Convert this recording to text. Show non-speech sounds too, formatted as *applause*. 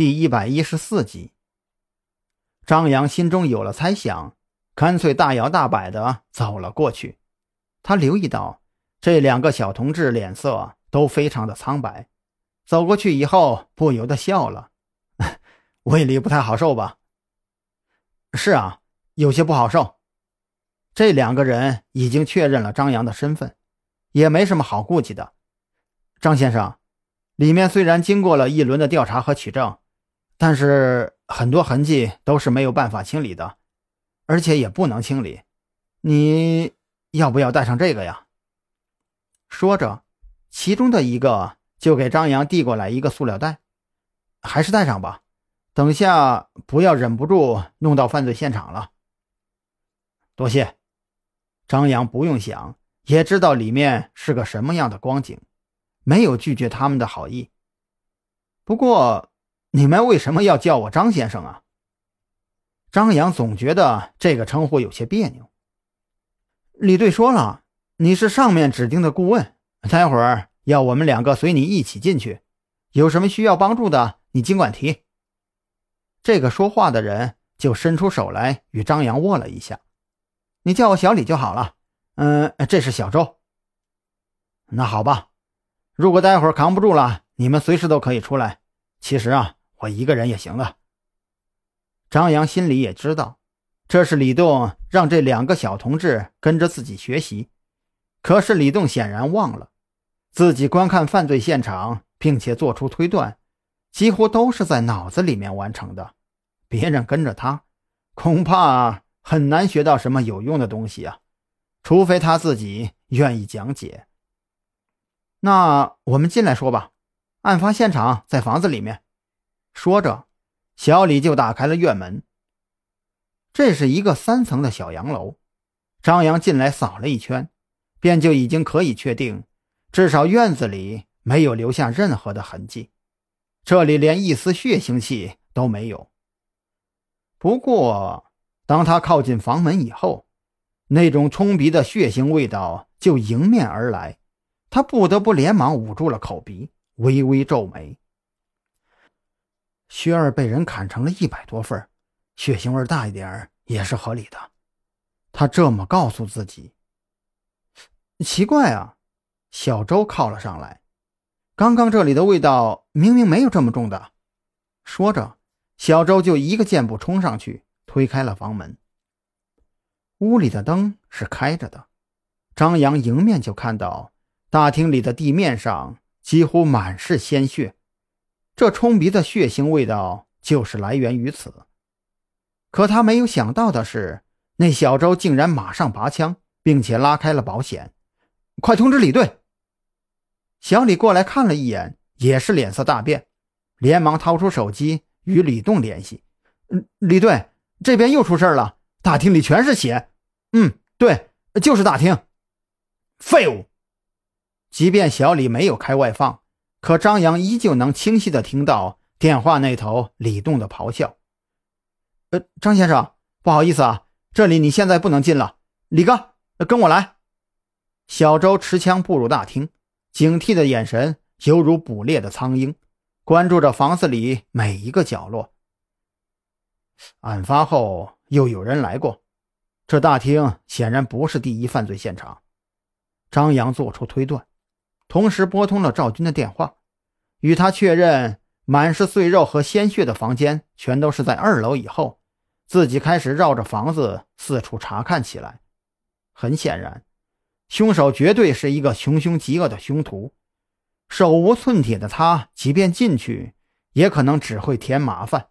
第一百一十四集，张扬心中有了猜想，干脆大摇大摆的走了过去。他留意到这两个小同志脸色都非常的苍白，走过去以后不由得笑了：“ *laughs* 胃里不太好受吧？”“是啊，有些不好受。”这两个人已经确认了张扬的身份，也没什么好顾忌的。张先生，里面虽然经过了一轮的调查和取证。但是很多痕迹都是没有办法清理的，而且也不能清理。你要不要带上这个呀？说着，其中的一个就给张扬递过来一个塑料袋，还是带上吧，等下不要忍不住弄到犯罪现场了。多谢。张扬不用想也知道里面是个什么样的光景，没有拒绝他们的好意。不过。你们为什么要叫我张先生啊？张扬总觉得这个称呼有些别扭。李队说了，你是上面指定的顾问，待会儿要我们两个随你一起进去，有什么需要帮助的，你尽管提。这个说话的人就伸出手来与张扬握了一下，你叫我小李就好了。嗯，这是小周。那好吧，如果待会儿扛不住了，你们随时都可以出来。其实啊。我一个人也行的。张扬心里也知道，这是李栋让这两个小同志跟着自己学习。可是李栋显然忘了，自己观看犯罪现场并且做出推断，几乎都是在脑子里面完成的。别人跟着他，恐怕很难学到什么有用的东西啊！除非他自己愿意讲解。那我们进来说吧，案发现场在房子里面。说着，小李就打开了院门。这是一个三层的小洋楼。张扬进来扫了一圈，便就已经可以确定，至少院子里没有留下任何的痕迹，这里连一丝血腥气都没有。不过，当他靠近房门以后，那种冲鼻的血腥味道就迎面而来，他不得不连忙捂住了口鼻，微微皱眉。薛儿被人砍成了一百多份，血腥味大一点也是合理的。他这么告诉自己。奇怪啊，小周靠了上来。刚刚这里的味道明明没有这么重的。说着，小周就一个箭步冲上去，推开了房门。屋里的灯是开着的，张扬迎面就看到大厅里的地面上几乎满是鲜血。这冲鼻的血腥味道就是来源于此，可他没有想到的是，那小周竟然马上拔枪，并且拉开了保险。快通知李队！小李过来看了一眼，也是脸色大变，连忙掏出手机与李栋联系。李队，这边又出事了，大厅里全是血。嗯，对，就是大厅。废物！即便小李没有开外放。可张扬依旧能清晰的听到电话那头李栋的咆哮。“呃，张先生，不好意思啊，这里你现在不能进了。李哥，跟我来。”小周持枪步入大厅，警惕的眼神犹如捕猎的苍鹰，关注着房子里每一个角落。案发后又有人来过，这大厅显然不是第一犯罪现场。张扬做出推断。同时拨通了赵军的电话，与他确认满是碎肉和鲜血的房间全都是在二楼以后，自己开始绕着房子四处查看起来。很显然，凶手绝对是一个穷凶极恶的凶徒，手无寸铁的他，即便进去，也可能只会添麻烦。